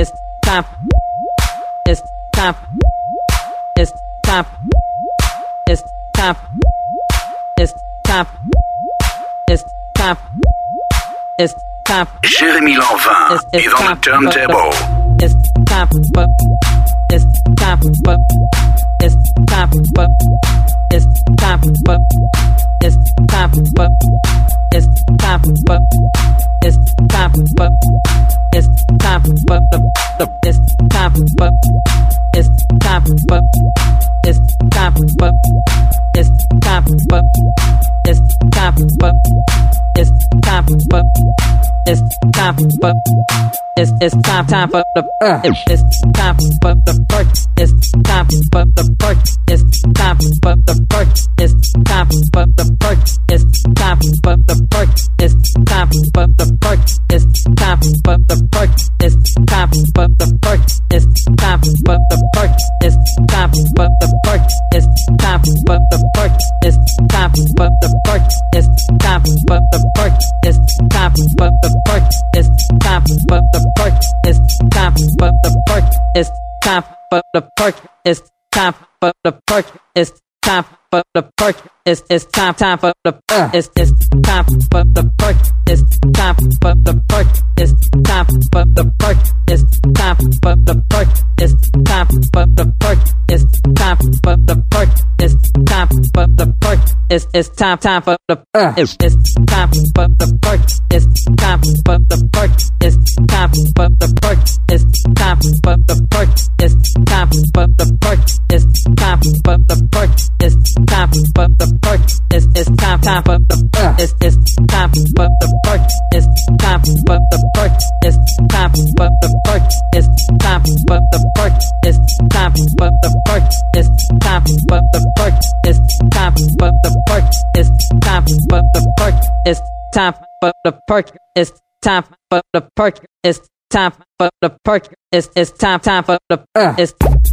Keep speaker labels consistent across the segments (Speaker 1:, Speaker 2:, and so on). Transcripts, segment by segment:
Speaker 1: It's time. It's time. It's time. It's time. It's time. It's time. It's time.
Speaker 2: Jérémy Lanvin
Speaker 1: It's- it's
Speaker 2: est dans
Speaker 1: time.
Speaker 2: le turntable.
Speaker 1: It's time it's time it's time it's time it's time it's time it's time it's time for the it's time for it's time for it's time for it's time for it's time for it's time for it's time for it's it's time time for the uh, it's, it's time for the perk it's time for the perk it's time for the perk it's time for the perk it's time for the perk it's time for the perk it's time for the perk it's time for the perk it's time for the perk it's time for the perk it's time for the perk it's time for the perk it's time for the perk it's time for the perk it's time for the perk it's time for the perk it's time for the perk it's time for the perk it's time for the perk it's it's time time for the uh, it's it's time for the perk it's time for the perk it's time for the perk it's time for the perk it's time for the perk it's time for the perk it's time for the perk it's it's time time for the uh, it's it's time for the perk it's time for the perk it's time for the perk it's time for the perk it's time for the perk it's time for the perk it's time for the perk it's it's time time for the uh, it's it's time for the perk it's time for the perk it's time for the perk it's time for the perk it's time for the perk it's time for the perk it's time for the perk it's time for the perk it's time for the perk it's time for the perk it's time for the perk it's it's time time for the uh, it's it's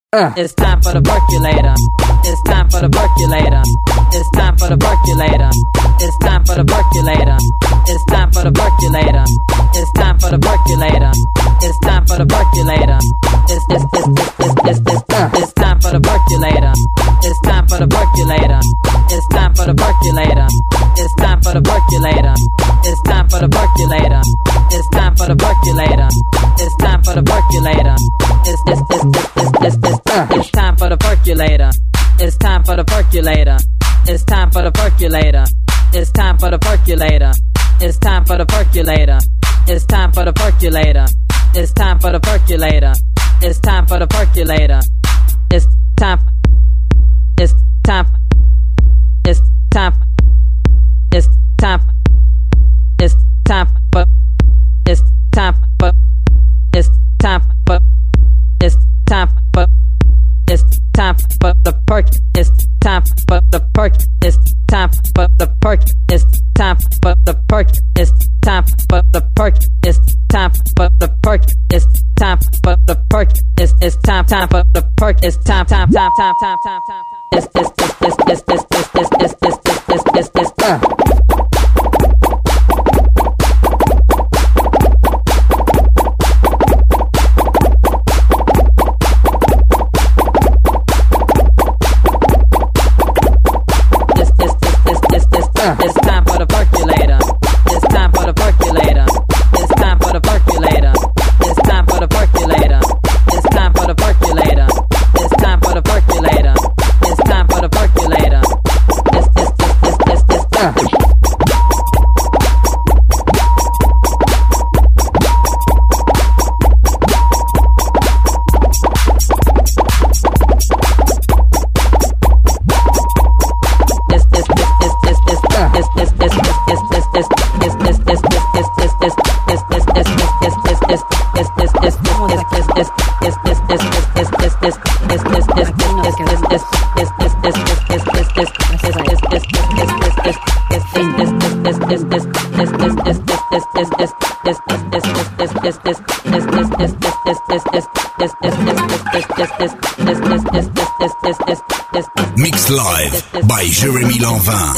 Speaker 1: it's time for the perk it's time for the perk it's time for the perk it's time for the perk it's it's time time for the time time time it's time for the percolator it's time for the percolator it's time for the percolator it's time for the percolator it's time for the percolator it's time for the percolator it's time for the percolator it's it's it's it's it's it's it's time for the percolator it's time for the percolator it's time for the percolator it's time for the percolator it's time for the percolator it's time for the percolator it's time for the percolator it's it's it's it's it's it's it's time for the percolator. It's time for the percolator. It's time for the percolator. It's time for the percolator. It's time for the percolator. It's time for the percolator. It's time for the percolator. It's time for the percolator. It's time it's time it's time it's time it's time perk it's time for the perk it's time for the perk it's time for the perk it's time for the perk it's time for the perk it's it's time time for the perk it's time time time time time time time it's it's it's it's it's it's it's it's it's it's it's it's it's uh it's,
Speaker 2: Mix Live by Jérémy Lanvin.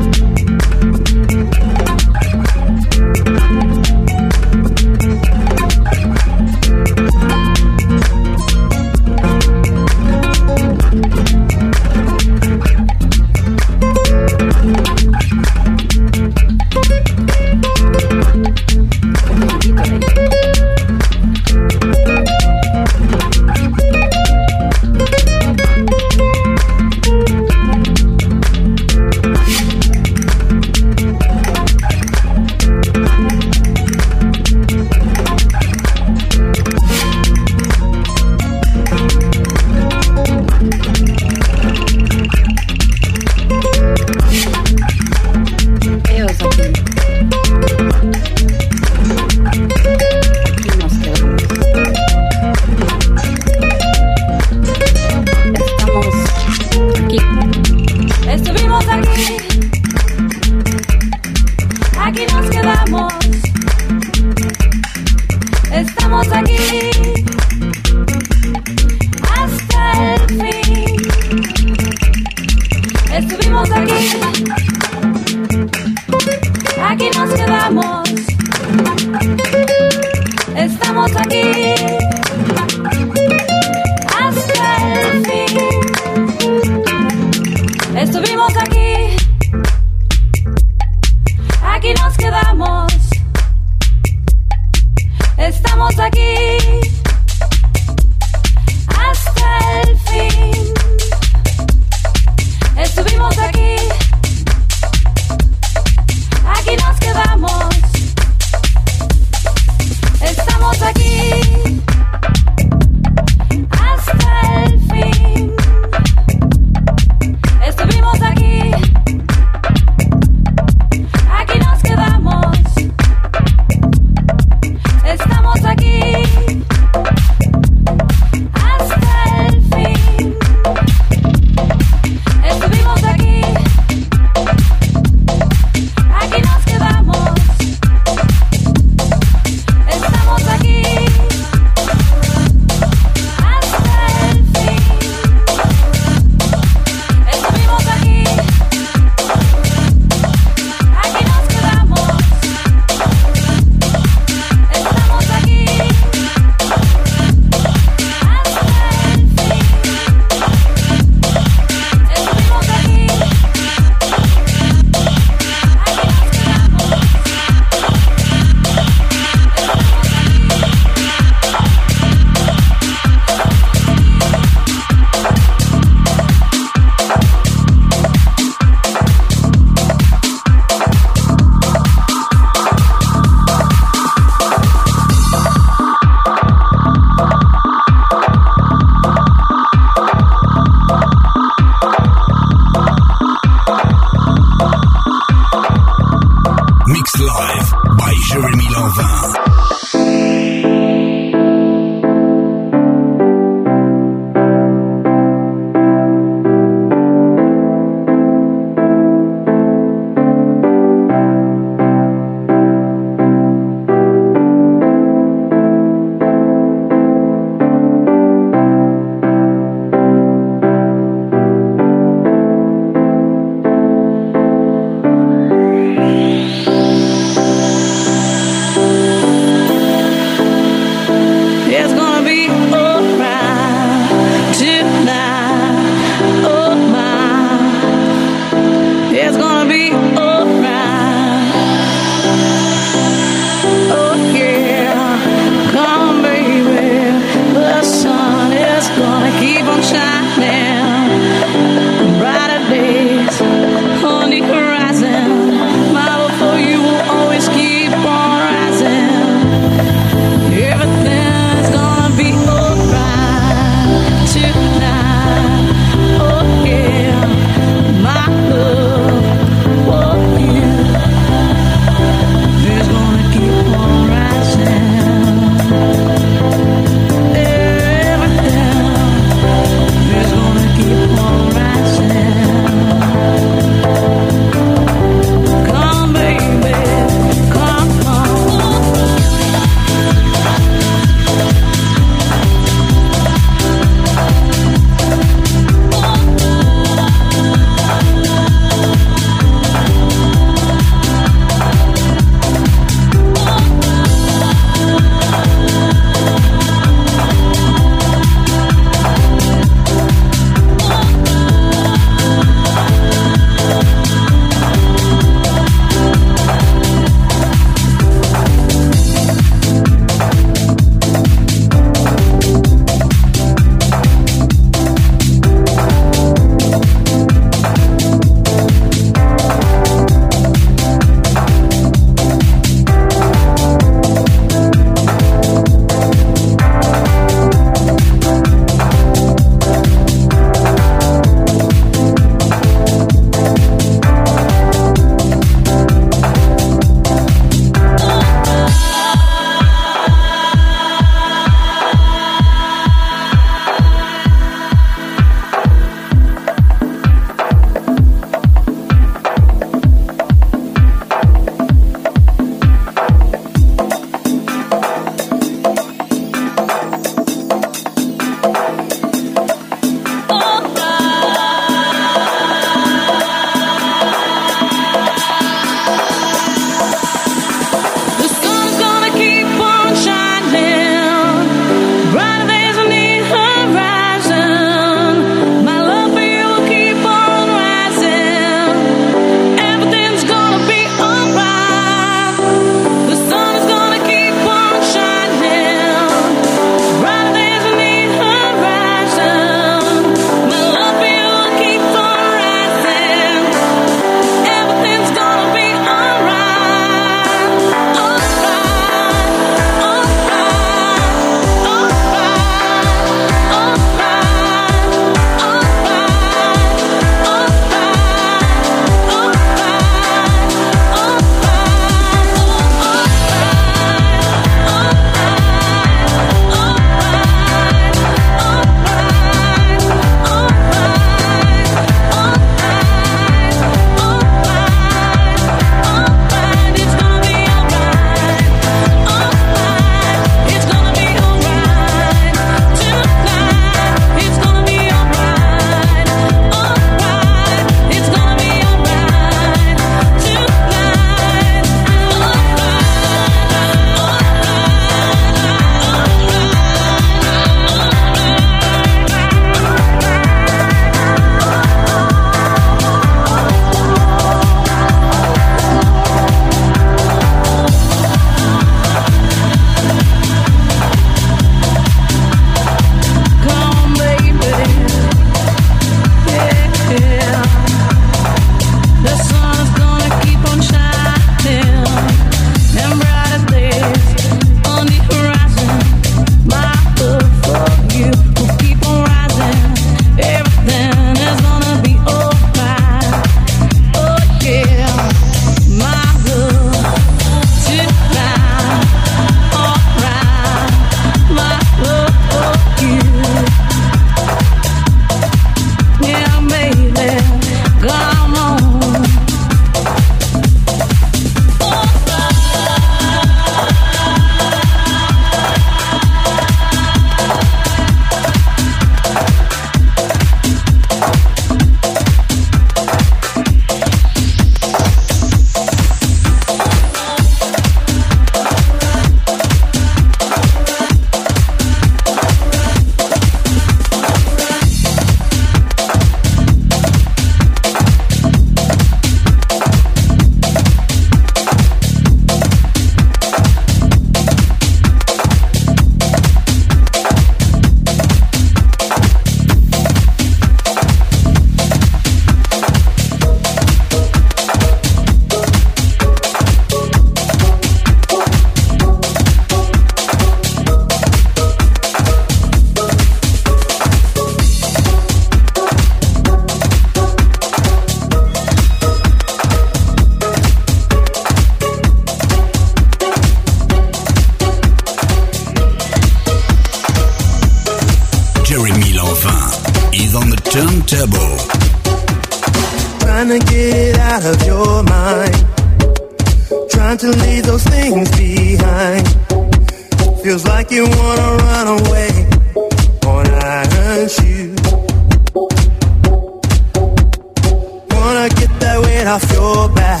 Speaker 3: Weight off your back.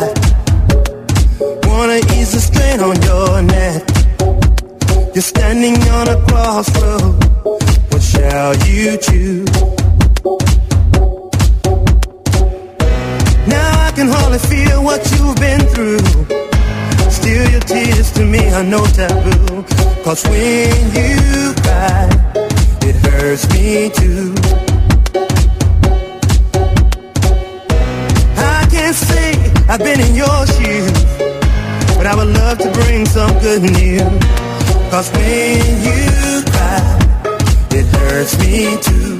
Speaker 3: Wanna ease the strain on your neck. You're standing on a crossroad. What shall you choose? Now I can hardly feel what you've been through. Still your tears to me are no taboo. Cause when you cry, it hurts me too. Can't say I've been in your shoes, but I would love to bring some good news. Cause when you cry, it hurts me too.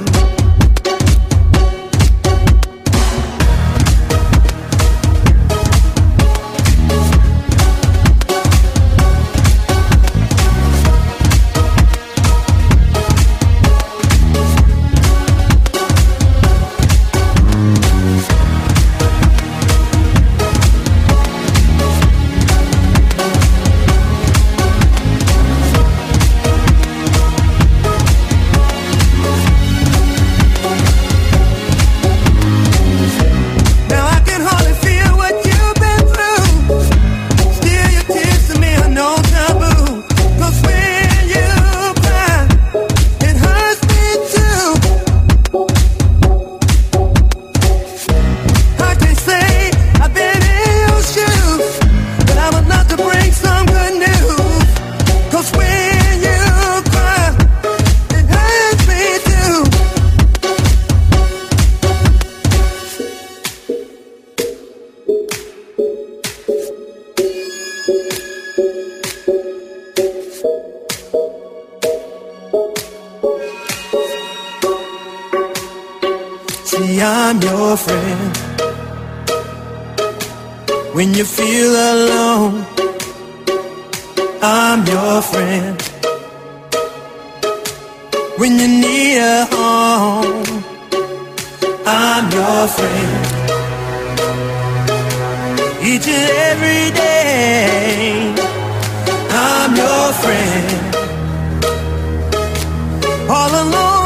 Speaker 3: I'm your friend. When you feel alone, I'm your friend. When you need a home, I'm your friend. Each and every day, I'm your friend. All along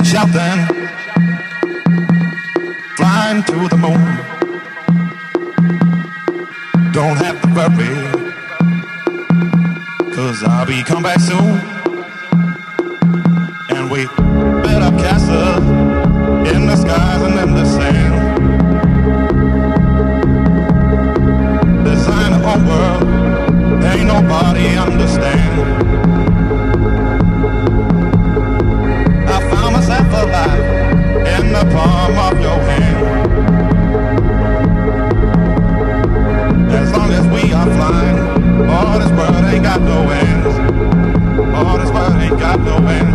Speaker 3: is shouting, flying to
Speaker 4: the moon. Don't have to worry, cause I'll be come back soon. And we build up castles in the
Speaker 5: skies and in the sand. Design a whole world, ain't nobody understand. ain't got no ends. All this world ain't got no ends.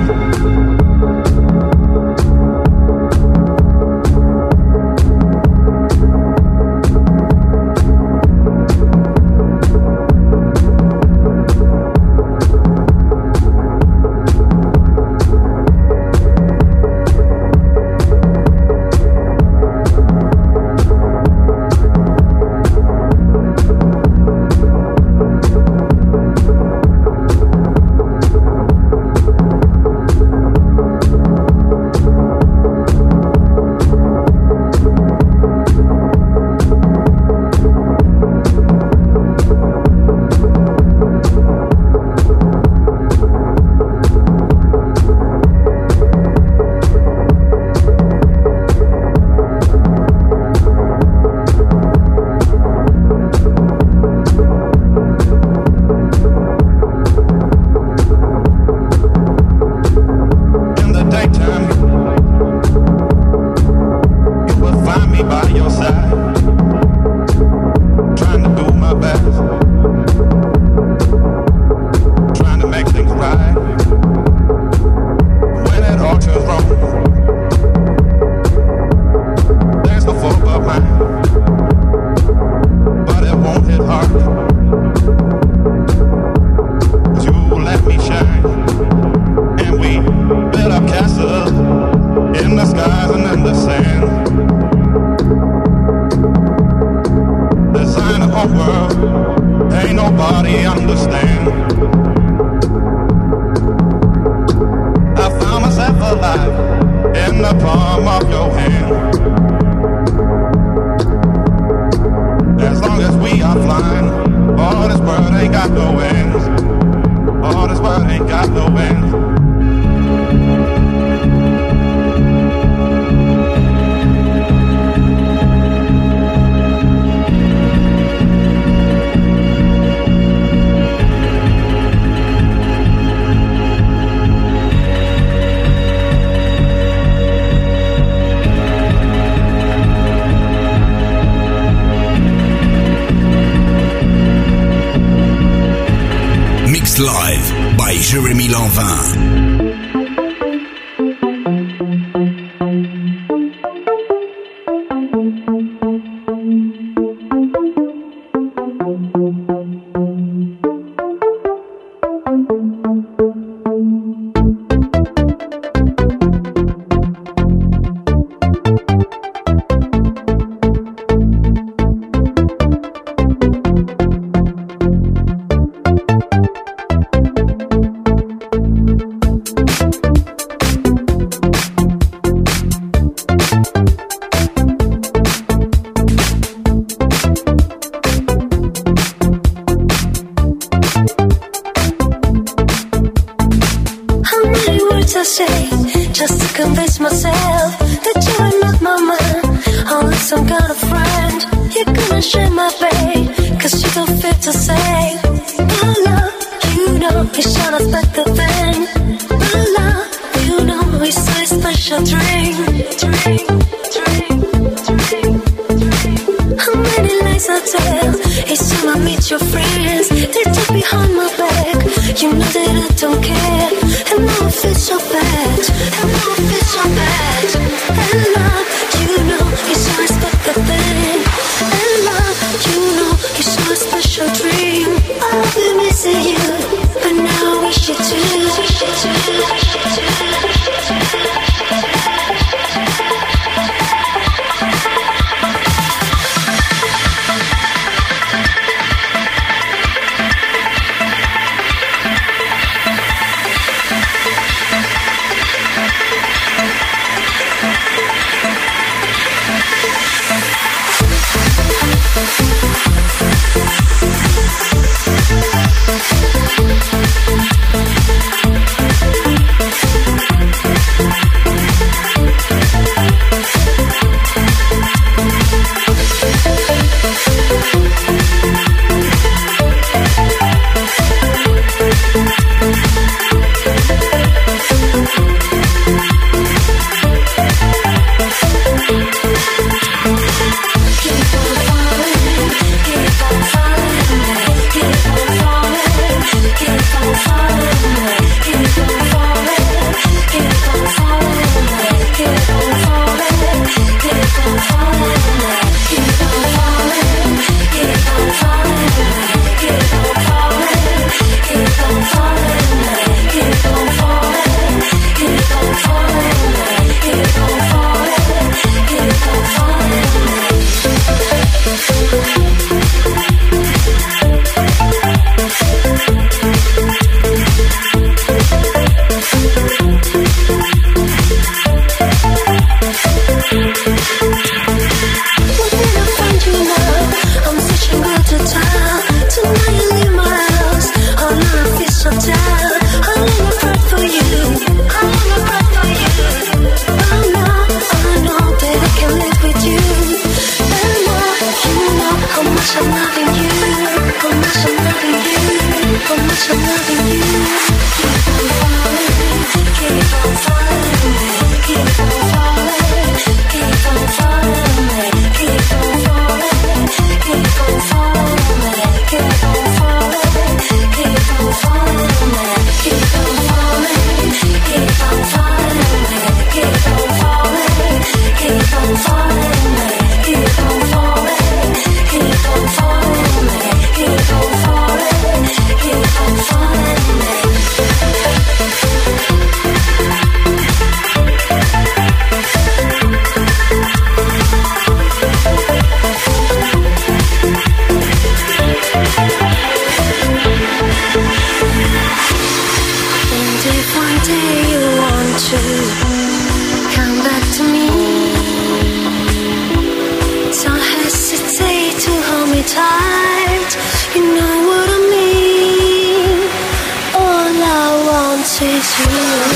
Speaker 4: myself that you're not mama oh, Unless some
Speaker 5: kind of friend. You're gonna share my pain Cause you don't fit to say. My love,
Speaker 4: you know you it's not a better thing My love, you know it's a special dream feel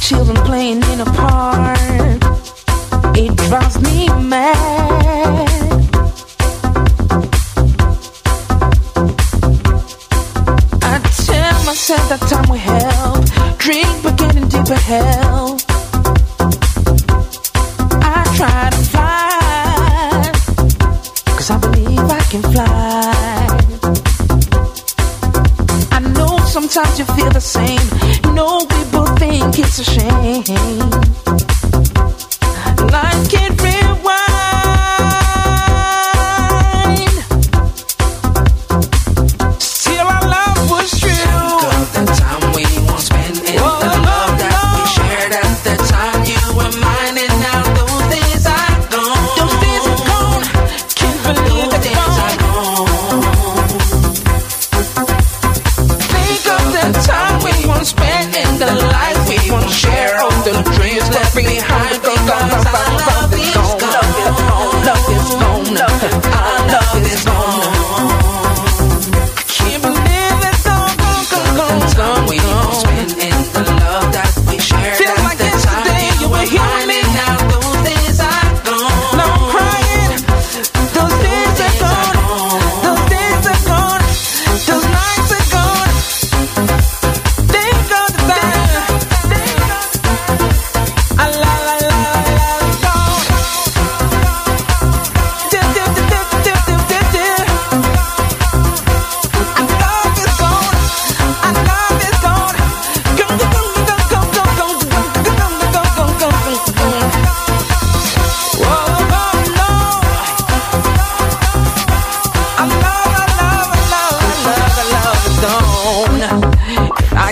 Speaker 4: children playing in a park. It drives me mad. I tell myself that time will help. Drink, but getting deeper hell.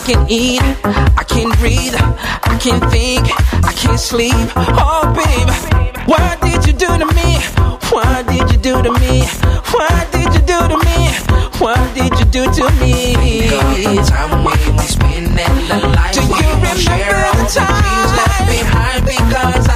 Speaker 4: can't eat, I can't breathe, I can't think, I can't sleep. Oh, babe, what did you do to me? What did you do to me? What did you do to me? What did you do to me?
Speaker 5: The time we were spending the life
Speaker 4: do
Speaker 5: we
Speaker 4: you remember the
Speaker 5: time? dreams left behind because
Speaker 6: I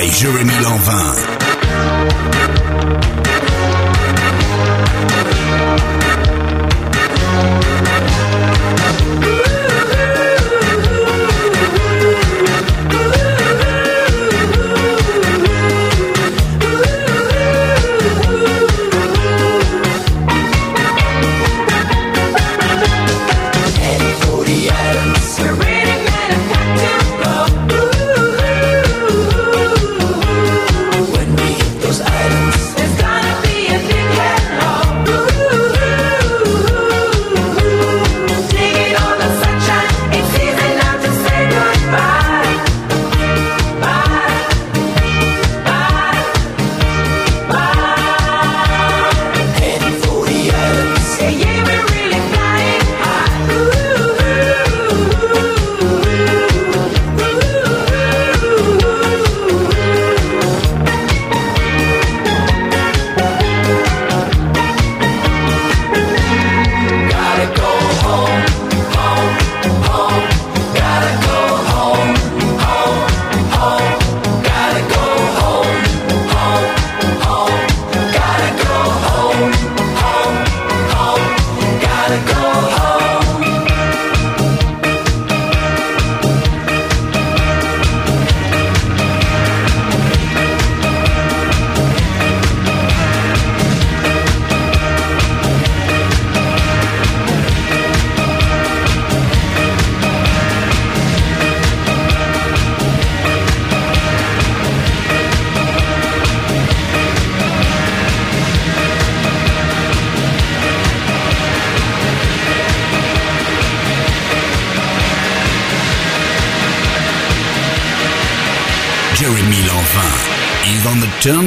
Speaker 6: by Jérémy Lanvin.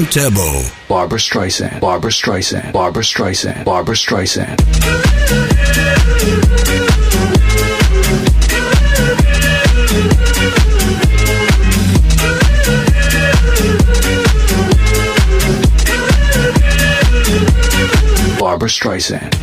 Speaker 6: On the turntable.
Speaker 7: Barbra Streisand, Barbra Streisand, Barbra Streisand, Barbra Streisand.